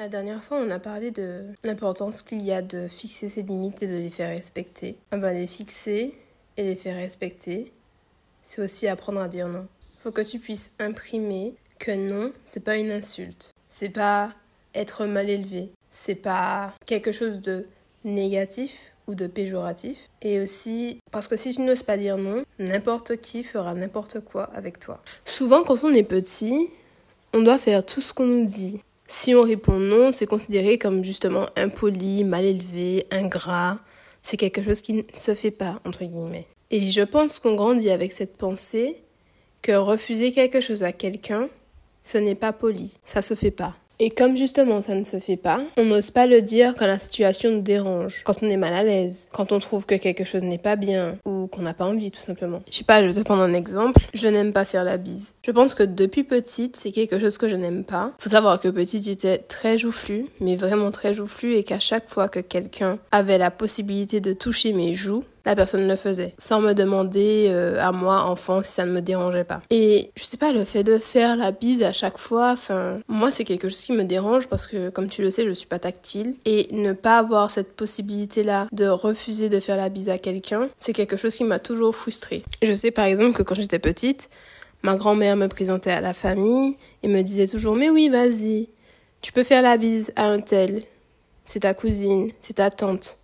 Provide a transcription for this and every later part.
La dernière fois, on a parlé de l'importance qu'il y a de fixer ses limites et de les faire respecter. Ben, les fixer et les faire respecter, c'est aussi apprendre à dire non. Faut que tu puisses imprimer que non, c'est pas une insulte. C'est pas être mal élevé. C'est pas quelque chose de négatif ou de péjoratif. Et aussi parce que si tu n'oses pas dire non, n'importe qui fera n'importe quoi avec toi. Souvent, quand on est petit, on doit faire tout ce qu'on nous dit. Si on répond non, c'est considéré comme justement impoli, mal élevé, ingrat. C'est quelque chose qui ne se fait pas, entre guillemets. Et je pense qu'on grandit avec cette pensée que refuser quelque chose à quelqu'un, ce n'est pas poli, ça se fait pas. Et comme justement ça ne se fait pas, on n'ose pas le dire quand la situation nous dérange, quand on est mal à l'aise, quand on trouve que quelque chose n'est pas bien ou qu'on n'a pas envie tout simplement. Je sais pas, je vais te prendre un exemple. Je n'aime pas faire la bise. Je pense que depuis petite, c'est quelque chose que je n'aime pas. Faut savoir que petite, j'étais très joufflue, mais vraiment très joufflue et qu'à chaque fois que quelqu'un avait la possibilité de toucher mes joues, la personne le faisait sans me demander euh, à moi enfant si ça ne me dérangeait pas. Et je sais pas le fait de faire la bise à chaque fois enfin moi c'est quelque chose qui me dérange parce que comme tu le sais je suis pas tactile. Et ne pas avoir cette possibilité là de refuser de faire la bise à quelqu'un c'est quelque chose qui m'a toujours frustrée. Je sais par exemple que quand j'étais petite ma grand-mère me présentait à la famille et me disait toujours mais oui vas-y tu peux faire la bise à un tel. C'est ta cousine c'est ta tante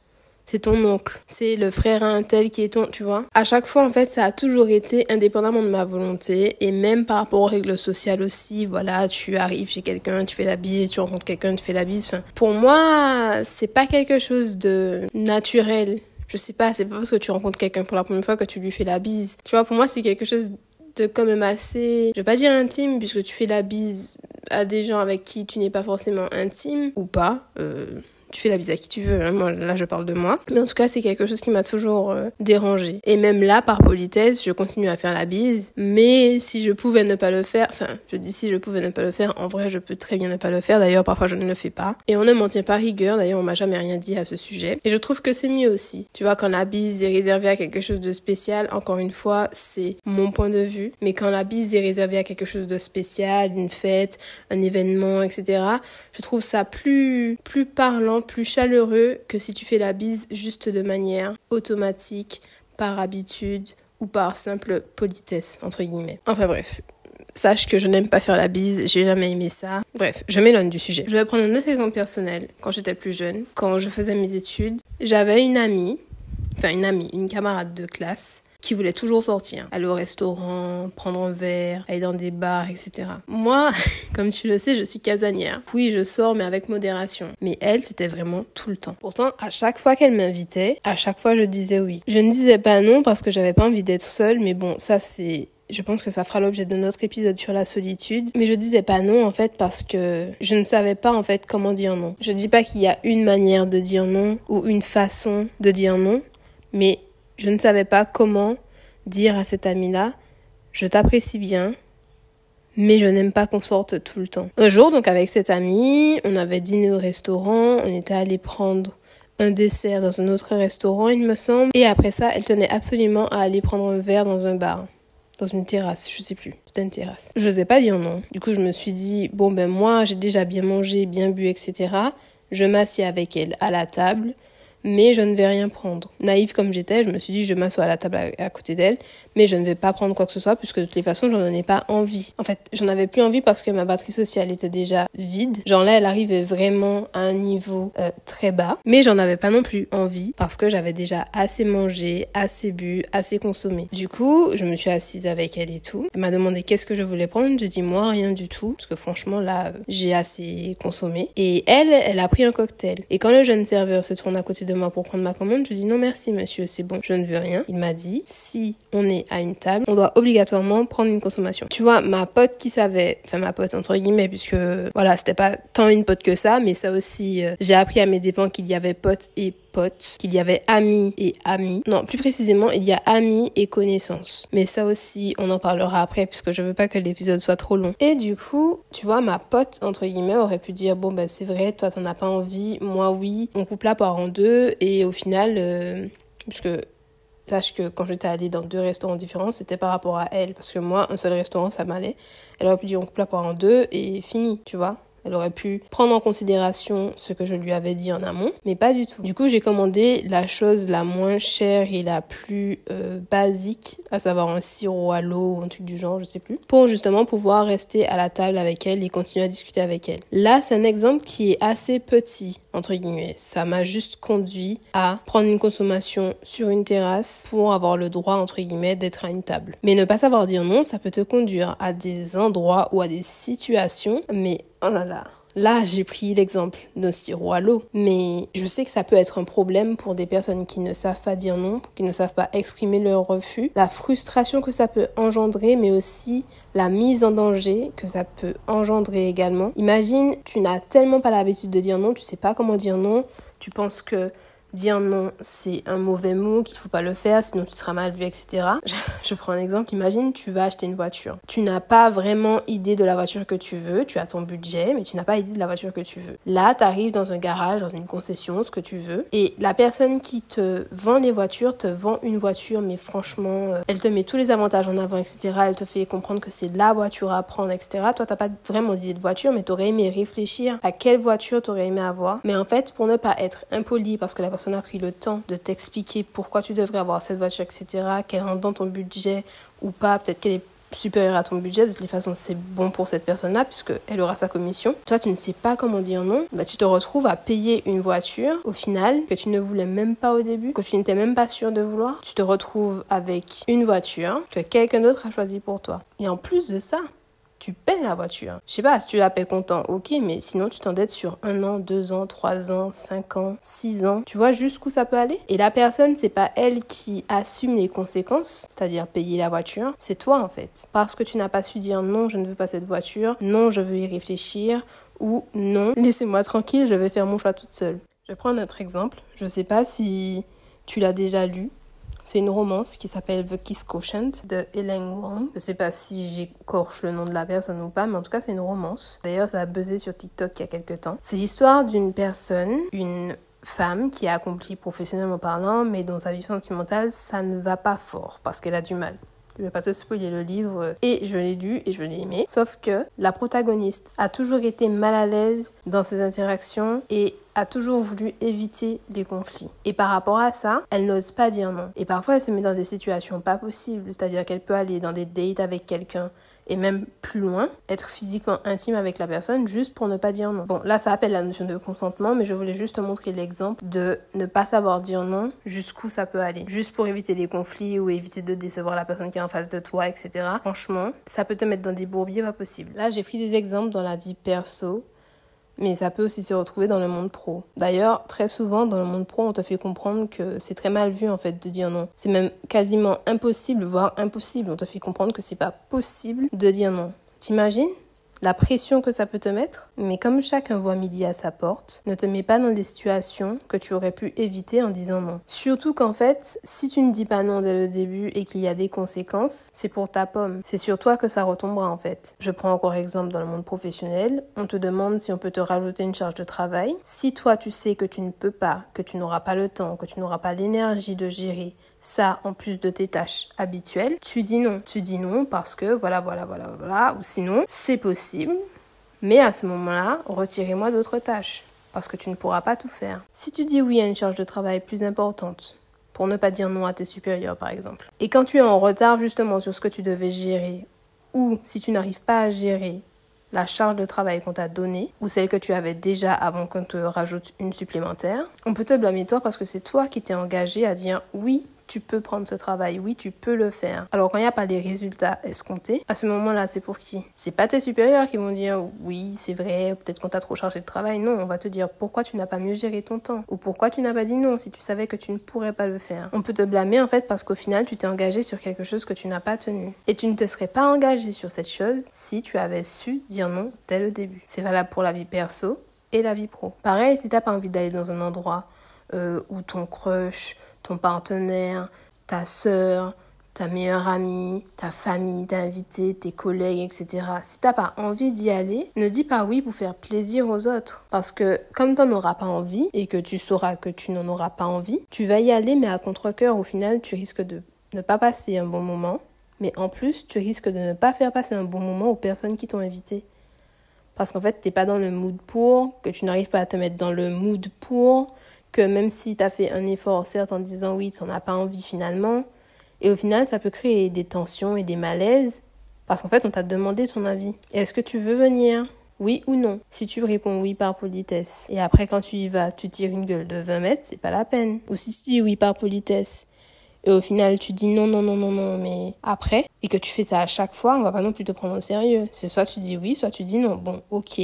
c'est ton oncle, c'est le frère à un tel qui est ton, tu vois. À chaque fois, en fait, ça a toujours été indépendamment de ma volonté et même par rapport aux règles sociales aussi. Voilà, tu arrives chez quelqu'un, tu fais la bise, tu rencontres quelqu'un, tu fais la bise. Enfin, pour moi, c'est pas quelque chose de naturel. Je sais pas, c'est pas parce que tu rencontres quelqu'un pour la première fois que tu lui fais la bise. Tu vois, pour moi, c'est quelque chose de quand même assez, je vais pas dire intime, puisque tu fais la bise à des gens avec qui tu n'es pas forcément intime ou pas. Euh, tu fais la bise à qui tu veux. Hein. Moi, là, je parle de moi. Mais en tout cas, c'est quelque chose qui m'a toujours euh, dérangé. Et même là, par politesse, je continue à faire la bise. Mais si je pouvais ne pas le faire, enfin, je dis si je pouvais ne pas le faire, en vrai, je peux très bien ne pas le faire. D'ailleurs, parfois, je ne le fais pas. Et on ne m'en tient pas rigueur. D'ailleurs, on m'a jamais rien dit à ce sujet. Et je trouve que c'est mieux aussi. Tu vois, quand la bise est réservée à quelque chose de spécial, encore une fois, c'est mon point de vue. Mais quand la bise est réservée à quelque chose de spécial, une fête, un événement, etc., je trouve ça plus, plus parlant plus chaleureux que si tu fais la bise juste de manière automatique, par habitude ou par simple politesse, entre guillemets. Enfin bref, sache que je n'aime pas faire la bise, j'ai jamais aimé ça. Bref, je m'éloigne du sujet. Je vais prendre un autre exemple personnel. Quand j'étais plus jeune, quand je faisais mes études, j'avais une amie, enfin une amie, une camarade de classe, qui voulait toujours sortir, aller au restaurant, prendre un verre, aller dans des bars, etc. Moi, comme tu le sais, je suis casanière. Oui, je sors, mais avec modération. Mais elle, c'était vraiment tout le temps. Pourtant, à chaque fois qu'elle m'invitait, à chaque fois, je disais oui. Je ne disais pas non parce que j'avais pas envie d'être seule, mais bon, ça c'est je pense que ça fera l'objet de notre épisode sur la solitude. Mais je disais pas non, en fait, parce que je ne savais pas, en fait, comment dire non. Je dis pas qu'il y a une manière de dire non ou une façon de dire non, mais je ne savais pas comment dire à cet ami-là, je t'apprécie bien, mais je n'aime pas qu'on sorte tout le temps. Un jour, donc avec cet ami, on avait dîné au restaurant, on était allé prendre un dessert dans un autre restaurant, il me semble, et après ça, elle tenait absolument à aller prendre un verre dans un bar. Dans une terrasse, je sais plus. C'était une terrasse. Je n'osais pas dire non. Du coup, je me suis dit, bon ben moi, j'ai déjà bien mangé, bien bu, etc. Je m'assieds avec elle à la table mais je ne vais rien prendre. Naïve comme j'étais, je me suis dit, je m'assois à la table à, côté d'elle, mais je ne vais pas prendre quoi que ce soit, puisque de toutes les façons, j'en ai pas envie. En fait, j'en avais plus envie parce que ma batterie sociale était déjà vide. Genre là, elle arrivait vraiment à un niveau euh, très bas, mais j'en avais pas non plus envie parce que j'avais déjà assez mangé, assez bu, assez consommé. Du coup, je me suis assise avec elle et tout. Elle m'a demandé qu'est-ce que je voulais prendre? Je dis moi rien du tout, parce que franchement là, j'ai assez consommé. Et elle, elle a pris un cocktail. Et quand le jeune serveur se tourne à côté de pour prendre ma commande. Je dis non merci monsieur, c'est bon, je ne veux rien. Il m'a dit si on est à une table, on doit obligatoirement prendre une consommation. Tu vois, ma pote qui savait, enfin ma pote entre guillemets, puisque voilà, c'était pas tant une pote que ça, mais ça aussi, euh, j'ai appris à mes dépens qu'il y avait pote et qu'il y avait amis et amis. Non, plus précisément, il y a amis et connaissances. Mais ça aussi, on en parlera après puisque je veux pas que l'épisode soit trop long. Et du coup, tu vois, ma pote, entre guillemets, aurait pu dire, bon, bah, c'est vrai, toi, t'en as pas envie, moi, oui, on coupe la part en deux et au final, euh, puisque Sache que quand j'étais allée dans deux restaurants différents, c'était par rapport à elle. Parce que moi, un seul restaurant, ça m'allait. Elle aurait pu dire on coupe la part en deux et fini, tu vois. Elle aurait pu prendre en considération ce que je lui avais dit en amont, mais pas du tout. Du coup, j'ai commandé la chose la moins chère et la plus euh, basique, à savoir un sirop à l'eau ou un truc du genre, je sais plus, pour justement pouvoir rester à la table avec elle et continuer à discuter avec elle. Là, c'est un exemple qui est assez petit, entre guillemets. Ça m'a juste conduit à prendre une consommation sur une terrasse pour avoir le droit, entre guillemets, d'être à une table. Mais ne pas savoir dire non, ça peut te conduire à des endroits ou à des situations, mais oh là j'ai pris l'exemple d'un sirop à l'eau, mais je sais que ça peut être un problème pour des personnes qui ne savent pas dire non, qui ne savent pas exprimer leur refus, la frustration que ça peut engendrer, mais aussi la mise en danger que ça peut engendrer également. Imagine, tu n'as tellement pas l'habitude de dire non, tu sais pas comment dire non, tu penses que dire non, c'est un mauvais mot, qu'il faut pas le faire, sinon tu seras mal vu, etc. Je, prends un exemple. Imagine, tu vas acheter une voiture. Tu n'as pas vraiment idée de la voiture que tu veux. Tu as ton budget, mais tu n'as pas idée de la voiture que tu veux. Là, tu arrives dans un garage, dans une concession, ce que tu veux. Et la personne qui te vend les voitures te vend une voiture, mais franchement, euh, elle te met tous les avantages en avant, etc. Elle te fait comprendre que c'est la voiture à prendre, etc. Toi, t'as pas vraiment d'idée de voiture, mais t'aurais aimé réfléchir à quelle voiture t'aurais aimé avoir. Mais en fait, pour ne pas être impoli parce que la personne a pris le temps de t'expliquer pourquoi tu devrais avoir cette voiture, etc., qu'elle rentre dans ton budget ou pas, peut-être qu'elle est supérieure à ton budget, de toute façon c'est bon pour cette personne-là puisqu'elle aura sa commission. Toi tu ne sais pas comment dire non, bah, tu te retrouves à payer une voiture au final que tu ne voulais même pas au début, que tu n'étais même pas sûr de vouloir. Tu te retrouves avec une voiture que quelqu'un d'autre a choisi pour toi. Et en plus de ça, tu paies la voiture. Je sais pas, si tu la paies content, ok, mais sinon tu t'endettes sur un an, deux ans, trois ans, cinq ans, six ans. Tu vois jusqu'où ça peut aller? Et la personne, c'est pas elle qui assume les conséquences, c'est-à-dire payer la voiture, c'est toi en fait. Parce que tu n'as pas su dire non, je ne veux pas cette voiture, non, je veux y réfléchir, ou non, laissez-moi tranquille, je vais faire mon choix toute seule. Je prendre un autre exemple. Je sais pas si tu l'as déjà lu, c'est une romance qui s'appelle The Kiss Quotient de Elaine Wong. Je sais pas si j'écorche le nom de la personne ou pas, mais en tout cas, c'est une romance. D'ailleurs, ça a buzzé sur TikTok il y a quelques temps. C'est l'histoire d'une personne, une femme qui a accompli professionnellement parlant, mais dans sa vie sentimentale, ça ne va pas fort parce qu'elle a du mal. Je vais pas te spoiler le livre et je l'ai lu et je l'ai aimé. Sauf que la protagoniste a toujours été mal à l'aise dans ses interactions et a toujours voulu éviter les conflits. Et par rapport à ça, elle n'ose pas dire non. Et parfois, elle se met dans des situations pas possibles, c'est-à-dire qu'elle peut aller dans des dates avec quelqu'un et même plus loin, être physiquement intime avec la personne juste pour ne pas dire non. Bon, là, ça appelle la notion de consentement, mais je voulais juste te montrer l'exemple de ne pas savoir dire non, jusqu'où ça peut aller. Juste pour éviter les conflits ou éviter de décevoir la personne qui est en face de toi, etc. Franchement, ça peut te mettre dans des bourbiers pas possibles. Là, j'ai pris des exemples dans la vie perso mais ça peut aussi se retrouver dans le monde pro. D'ailleurs, très souvent dans le monde pro, on te fait comprendre que c'est très mal vu en fait de dire non. C'est même quasiment impossible, voire impossible. On te fait comprendre que c'est pas possible de dire non. T'imagines? La pression que ça peut te mettre. Mais comme chacun voit midi à sa porte, ne te mets pas dans des situations que tu aurais pu éviter en disant non. Surtout qu'en fait, si tu ne dis pas non dès le début et qu'il y a des conséquences, c'est pour ta pomme. C'est sur toi que ça retombera en fait. Je prends encore exemple dans le monde professionnel. On te demande si on peut te rajouter une charge de travail. Si toi tu sais que tu ne peux pas, que tu n'auras pas le temps, que tu n'auras pas l'énergie de gérer ça en plus de tes tâches habituelles, tu dis non. Tu dis non parce que voilà, voilà, voilà, voilà, ou sinon c'est possible, mais à ce moment-là, retirez-moi d'autres tâches parce que tu ne pourras pas tout faire. Si tu dis oui à une charge de travail plus importante, pour ne pas dire non à tes supérieurs par exemple, et quand tu es en retard justement sur ce que tu devais gérer, ou si tu n'arrives pas à gérer la charge de travail qu'on t'a donnée ou celle que tu avais déjà avant qu'on te rajoute une supplémentaire, on peut te blâmer toi parce que c'est toi qui t'es engagé à dire oui, tu peux prendre ce travail, oui, tu peux le faire. Alors quand il n'y a pas les résultats escomptés, à ce moment-là, c'est pour qui? C'est pas tes supérieurs qui vont dire oui, c'est vrai, peut-être qu'on t'a trop chargé de travail. Non, on va te dire pourquoi tu n'as pas mieux géré ton temps? Ou pourquoi tu n'as pas dit non si tu savais que tu ne pourrais pas le faire? On peut te blâmer en fait parce qu'au final, tu t'es engagé sur quelque chose que tu n'as pas tenu. Et tu ne te serais pas engagé sur cette chose si tu avais su dire non dès le début. C'est valable pour la vie perso et la vie pro. Pareil, si t'as pas envie d'aller dans un endroit euh, où ton crush ton partenaire, ta sœur, ta meilleure amie, ta famille, ta invité, tes collègues, etc. Si t'as pas envie d'y aller, ne dis pas oui pour faire plaisir aux autres. Parce que comme t'en auras pas envie et que tu sauras que tu n'en auras pas envie, tu vas y aller mais à contre-cœur au final tu risques de ne pas passer un bon moment. Mais en plus, tu risques de ne pas faire passer un bon moment aux personnes qui t'ont invité. parce qu'en fait, t'es pas dans le mood pour, que tu n'arrives pas à te mettre dans le mood pour, que même si tu as fait un effort, certes, en disant oui, tu n'en as pas envie finalement, et au final, ça peut créer des tensions et des malaises, parce qu'en fait, on t'a demandé ton avis. Est-ce que tu veux venir? Oui ou non? Si tu réponds oui par politesse, et après quand tu y vas, tu tires une gueule de 20 mètres, c'est pas la peine. Ou si tu dis oui par politesse, et au final tu dis non, non, non, non, non, mais après, et que tu fais ça à chaque fois, on va pas non plus te prendre au sérieux. C'est soit tu dis oui, soit tu dis non. Bon, ok.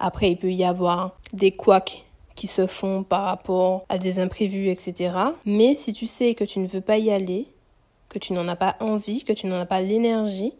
Après, il peut y avoir des couacs qui se font par rapport à des imprévus, etc. Mais si tu sais que tu ne veux pas y aller, que tu n'en as pas envie, que tu n'en as pas l'énergie,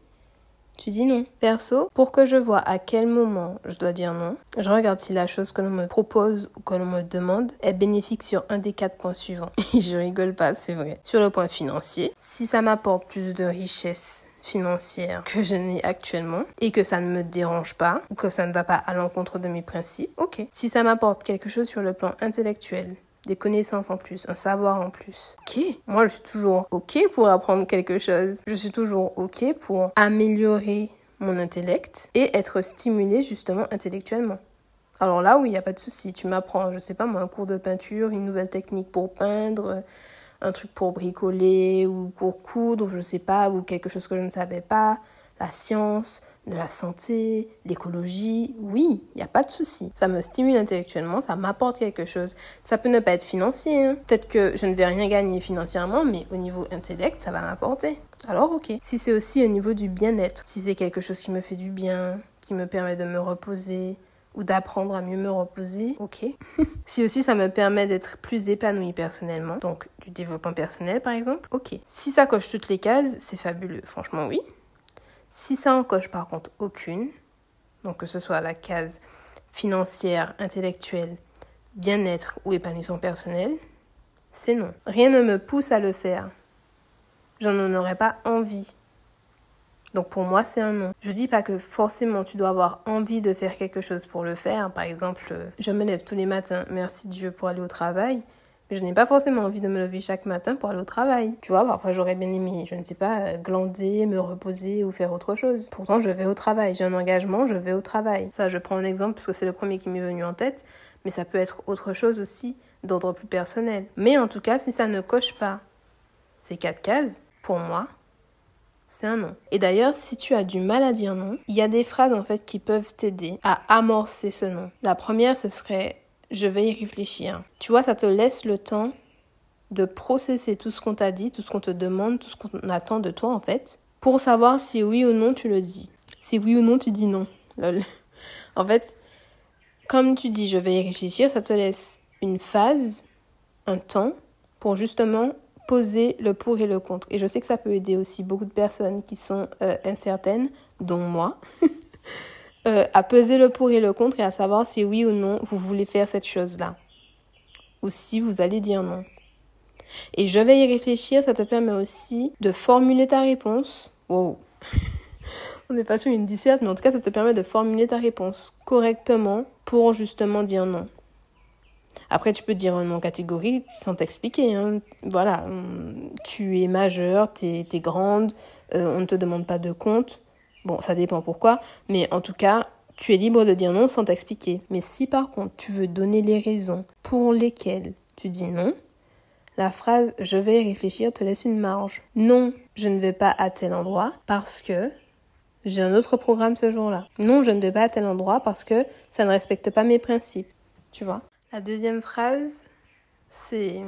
tu dis non. Perso, pour que je vois à quel moment je dois dire non, je regarde si la chose que l'on me propose ou que l'on me demande est bénéfique sur un des quatre points suivants. je rigole pas, c'est vrai. Sur le point financier, si ça m'apporte plus de richesse financière que je n'ai actuellement et que ça ne me dérange pas ou que ça ne va pas à l'encontre de mes principes, ok. Si ça m'apporte quelque chose sur le plan intellectuel, des connaissances en plus, un savoir en plus. Ok, moi je suis toujours ok pour apprendre quelque chose. Je suis toujours ok pour améliorer mon intellect et être stimulé justement intellectuellement. Alors là, oui, il n'y a pas de souci. Tu m'apprends, je sais pas moi, un cours de peinture, une nouvelle technique pour peindre, un truc pour bricoler ou pour coudre, je sais pas, ou quelque chose que je ne savais pas la science, de la santé, l'écologie, oui, il n'y a pas de souci. Ça me stimule intellectuellement, ça m'apporte quelque chose. Ça peut ne pas être financier, hein. peut-être que je ne vais rien gagner financièrement, mais au niveau intellect, ça va m'apporter. Alors ok. Si c'est aussi au niveau du bien-être, si c'est quelque chose qui me fait du bien, qui me permet de me reposer, ou d'apprendre à mieux me reposer, ok. si aussi ça me permet d'être plus épanouie personnellement, donc du développement personnel par exemple, ok. Si ça coche toutes les cases, c'est fabuleux, franchement oui. Si ça en coche par contre aucune, donc que ce soit la case financière, intellectuelle, bien-être ou épanouissement personnel, c'est non. Rien ne me pousse à le faire. J'en aurais pas envie. Donc pour moi, c'est un non. Je dis pas que forcément tu dois avoir envie de faire quelque chose pour le faire. Par exemple, je me lève tous les matins, merci Dieu pour aller au travail. Je n'ai pas forcément envie de me lever chaque matin pour aller au travail. Tu vois, parfois j'aurais bien aimé, je ne sais pas, glander, me reposer ou faire autre chose. Pourtant, je vais au travail. J'ai un engagement, je vais au travail. Ça, je prends un exemple parce que c'est le premier qui m'est venu en tête. Mais ça peut être autre chose aussi, d'ordre plus personnel. Mais en tout cas, si ça ne coche pas ces quatre cases, pour moi, c'est un non. Et d'ailleurs, si tu as du mal à dire non, il y a des phrases en fait qui peuvent t'aider à amorcer ce non. La première, ce serait je vais y réfléchir. Tu vois, ça te laisse le temps de processer tout ce qu'on t'a dit, tout ce qu'on te demande, tout ce qu'on attend de toi en fait, pour savoir si oui ou non tu le dis. Si oui ou non tu dis non. En fait, comme tu dis je vais y réfléchir, ça te laisse une phase, un temps, pour justement poser le pour et le contre. Et je sais que ça peut aider aussi beaucoup de personnes qui sont euh, incertaines, dont moi. Euh, à peser le pour et le contre et à savoir si oui ou non vous voulez faire cette chose-là. Ou si vous allez dire non. Et je vais y réfléchir, ça te permet aussi de formuler ta réponse. Wow. On n'est pas sur une disserte, mais en tout cas, ça te permet de formuler ta réponse correctement pour justement dire non. Après, tu peux dire un non catégorique sans t'expliquer. Hein. Voilà, tu es majeure, tu es, grande, euh, on ne te demande pas de compte. Bon, ça dépend pourquoi, mais en tout cas, tu es libre de dire non sans t'expliquer. Mais si par contre tu veux donner les raisons pour lesquelles tu dis non, la phrase je vais réfléchir te laisse une marge. Non, je ne vais pas à tel endroit parce que j'ai un autre programme ce jour-là. Non, je ne vais pas à tel endroit parce que ça ne respecte pas mes principes. Tu vois? La deuxième phrase, c'est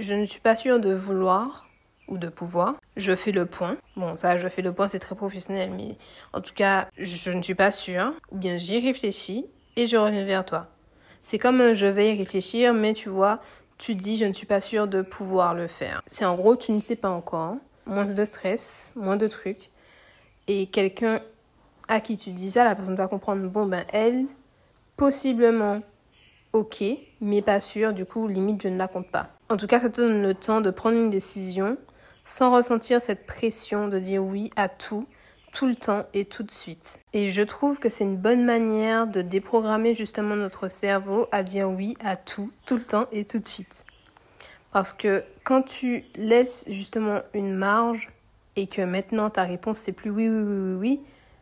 je ne suis pas sûre de vouloir ou de pouvoir. Je fais le point. Bon, ça, je fais le point, c'est très professionnel, mais en tout cas, je ne suis pas sûre. Ou bien j'y réfléchis et je reviens vers toi. C'est comme un je vais y réfléchir, mais tu vois, tu dis je ne suis pas sûre de pouvoir le faire. C'est en gros, tu ne sais pas encore. Moins de stress, moins de trucs. Et quelqu'un à qui tu dis ça, la personne va comprendre, bon ben elle, possiblement ok, mais pas sûr, du coup limite je ne la compte pas. En tout cas, ça te donne le temps de prendre une décision sans ressentir cette pression de dire oui à tout, tout le temps et tout de suite. Et je trouve que c'est une bonne manière de déprogrammer justement notre cerveau à dire oui à tout, tout le temps et tout de suite. Parce que quand tu laisses justement une marge et que maintenant ta réponse c'est plus oui, oui, oui, oui, oui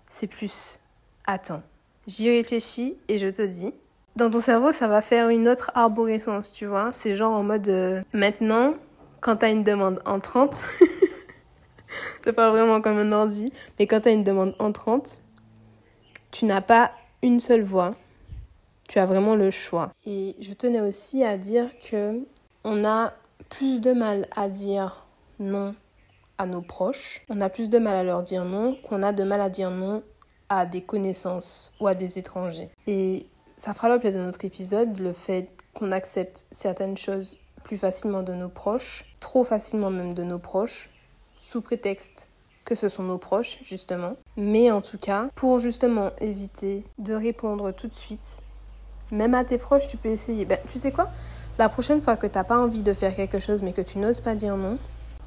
c'est plus attends, j'y réfléchis et je te dis. Dans ton cerveau, ça va faire une autre arborescence, tu vois. C'est genre en mode euh, maintenant, quand t'as une demande entrante, c'est pas vraiment comme un ordi, mais quand t'as une demande entrante, tu n'as pas une seule voix. Tu as vraiment le choix. Et je tenais aussi à dire que on a plus de mal à dire non à nos proches. On a plus de mal à leur dire non qu'on a de mal à dire non à des connaissances ou à des étrangers. Et ça fera l'objet de notre épisode, le fait qu'on accepte certaines choses plus facilement de nos proches, trop facilement même de nos proches, sous prétexte que ce sont nos proches, justement. Mais en tout cas, pour justement éviter de répondre tout de suite, même à tes proches, tu peux essayer. Ben, tu sais quoi? La prochaine fois que tu n'as pas envie de faire quelque chose, mais que tu n'oses pas dire non,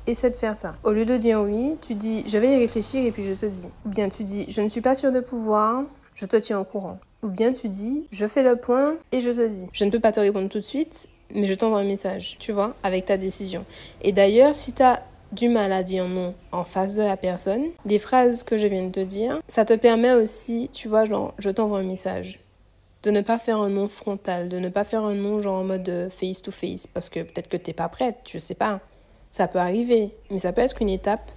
essaie de faire ça. Au lieu de dire oui, tu dis je vais y réfléchir et puis je te dis. Ou bien tu dis je ne suis pas sûre de pouvoir, je te tiens au courant. Ou bien tu dis je fais le point et je te dis. Je ne peux pas te répondre tout de suite, mais je t'envoie un message, tu vois, avec ta décision. Et d'ailleurs, si tu as du mal à dire non en face de la personne, les phrases que je viens de te dire, ça te permet aussi, tu vois, genre, je t'envoie un message. De ne pas faire un non frontal, de ne pas faire un non genre en mode euh, face to face, parce que peut-être que t'es pas prête, je sais pas. Ça peut arriver, mais ça peut être une étape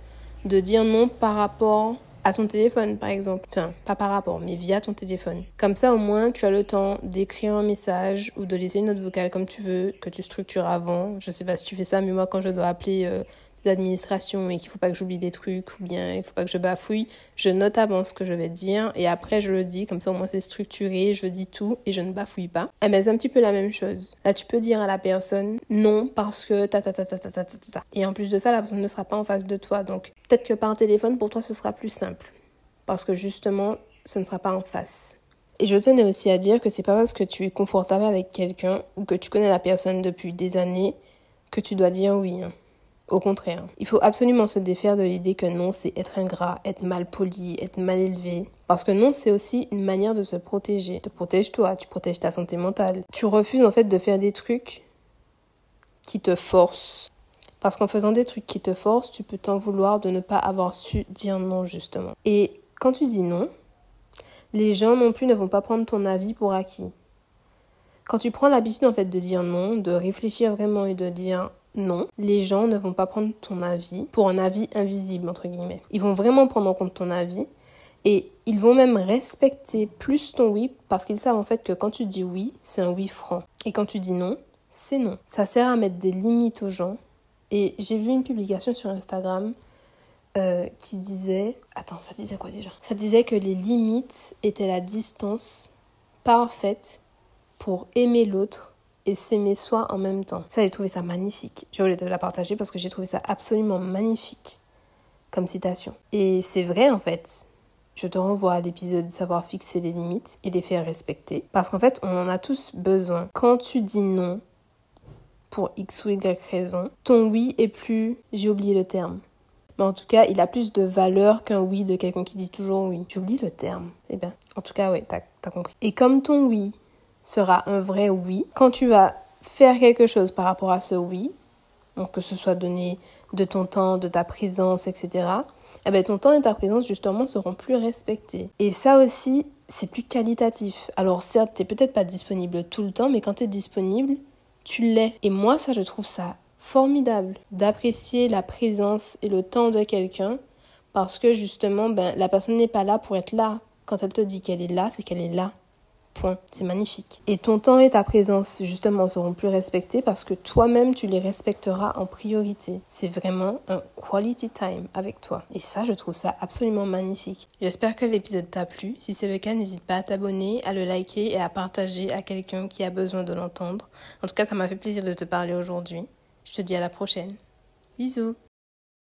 de dire non par rapport à ton téléphone, par exemple. Enfin, pas par rapport, mais via ton téléphone. Comme ça, au moins, tu as le temps d'écrire un message ou de laisser une note vocale comme tu veux, que tu structures avant. Je sais pas si tu fais ça, mais moi, quand je dois appeler euh, d'administration et qu'il faut pas que j'oublie des trucs ou bien il faut pas que je bafouille, je note avant ce que je vais dire et après je le dis, comme ça au moins c'est structuré, je dis tout et je ne bafouille pas. Eh ben c'est un petit peu la même chose. Là tu peux dire à la personne non parce que ta ta ta ta ta ta ta ta. Et en plus de ça, la personne ne sera pas en face de toi. Donc peut-être que par téléphone pour toi ce sera plus simple. Parce que justement, ce ne sera pas en face. Et je tenais aussi à dire que c'est pas parce que tu es confortable avec quelqu'un ou que tu connais la personne depuis des années que tu dois dire oui. Au contraire, il faut absolument se défaire de l'idée que non, c'est être ingrat, être mal poli, être mal élevé. Parce que non, c'est aussi une manière de se protéger. Tu protèges toi, tu protèges ta santé mentale. Tu refuses en fait de faire des trucs qui te forcent. Parce qu'en faisant des trucs qui te forcent, tu peux t'en vouloir de ne pas avoir su dire non justement. Et quand tu dis non, les gens non plus ne vont pas prendre ton avis pour acquis. Quand tu prends l'habitude en fait de dire non, de réfléchir vraiment et de dire non, les gens ne vont pas prendre ton avis pour un avis invisible, entre guillemets. Ils vont vraiment prendre en compte ton avis et ils vont même respecter plus ton oui parce qu'ils savent en fait que quand tu dis oui, c'est un oui franc. Et quand tu dis non, c'est non. Ça sert à mettre des limites aux gens. Et j'ai vu une publication sur Instagram euh, qui disait... Attends, ça disait quoi déjà? Ça disait que les limites étaient la distance parfaite pour aimer l'autre et s'aimer soi en même temps. Ça, j'ai trouvé ça magnifique. Je voulais te la partager parce que j'ai trouvé ça absolument magnifique comme citation. Et c'est vrai en fait. Je te renvoie à l'épisode Savoir fixer les limites et les faire respecter. Parce qu'en fait, on en a tous besoin. Quand tu dis non pour X ou Y raison, ton oui est plus... J'ai oublié le terme. Mais en tout cas, il a plus de valeur qu'un oui de quelqu'un qui dit toujours oui. J'oublie le terme. Eh bien, en tout cas, ouais, t'as as compris. Et comme ton oui sera un vrai oui. Quand tu vas faire quelque chose par rapport à ce oui, donc que ce soit donné de ton temps, de ta présence, etc., eh ben ton temps et ta présence justement seront plus respectés. Et ça aussi, c'est plus qualitatif. Alors certes, t'es peut-être pas disponible tout le temps, mais quand tu es disponible, tu l'es. Et moi, ça, je trouve ça formidable d'apprécier la présence et le temps de quelqu'un parce que justement, ben, la personne n'est pas là pour être là. Quand elle te dit qu'elle est là, c'est qu'elle est là. Point. C'est magnifique. Et ton temps et ta présence, justement, seront plus respectés parce que toi-même, tu les respecteras en priorité. C'est vraiment un quality time avec toi. Et ça, je trouve ça absolument magnifique. J'espère que l'épisode t'a plu. Si c'est le cas, n'hésite pas à t'abonner, à le liker et à partager à quelqu'un qui a besoin de l'entendre. En tout cas, ça m'a fait plaisir de te parler aujourd'hui. Je te dis à la prochaine. Bisous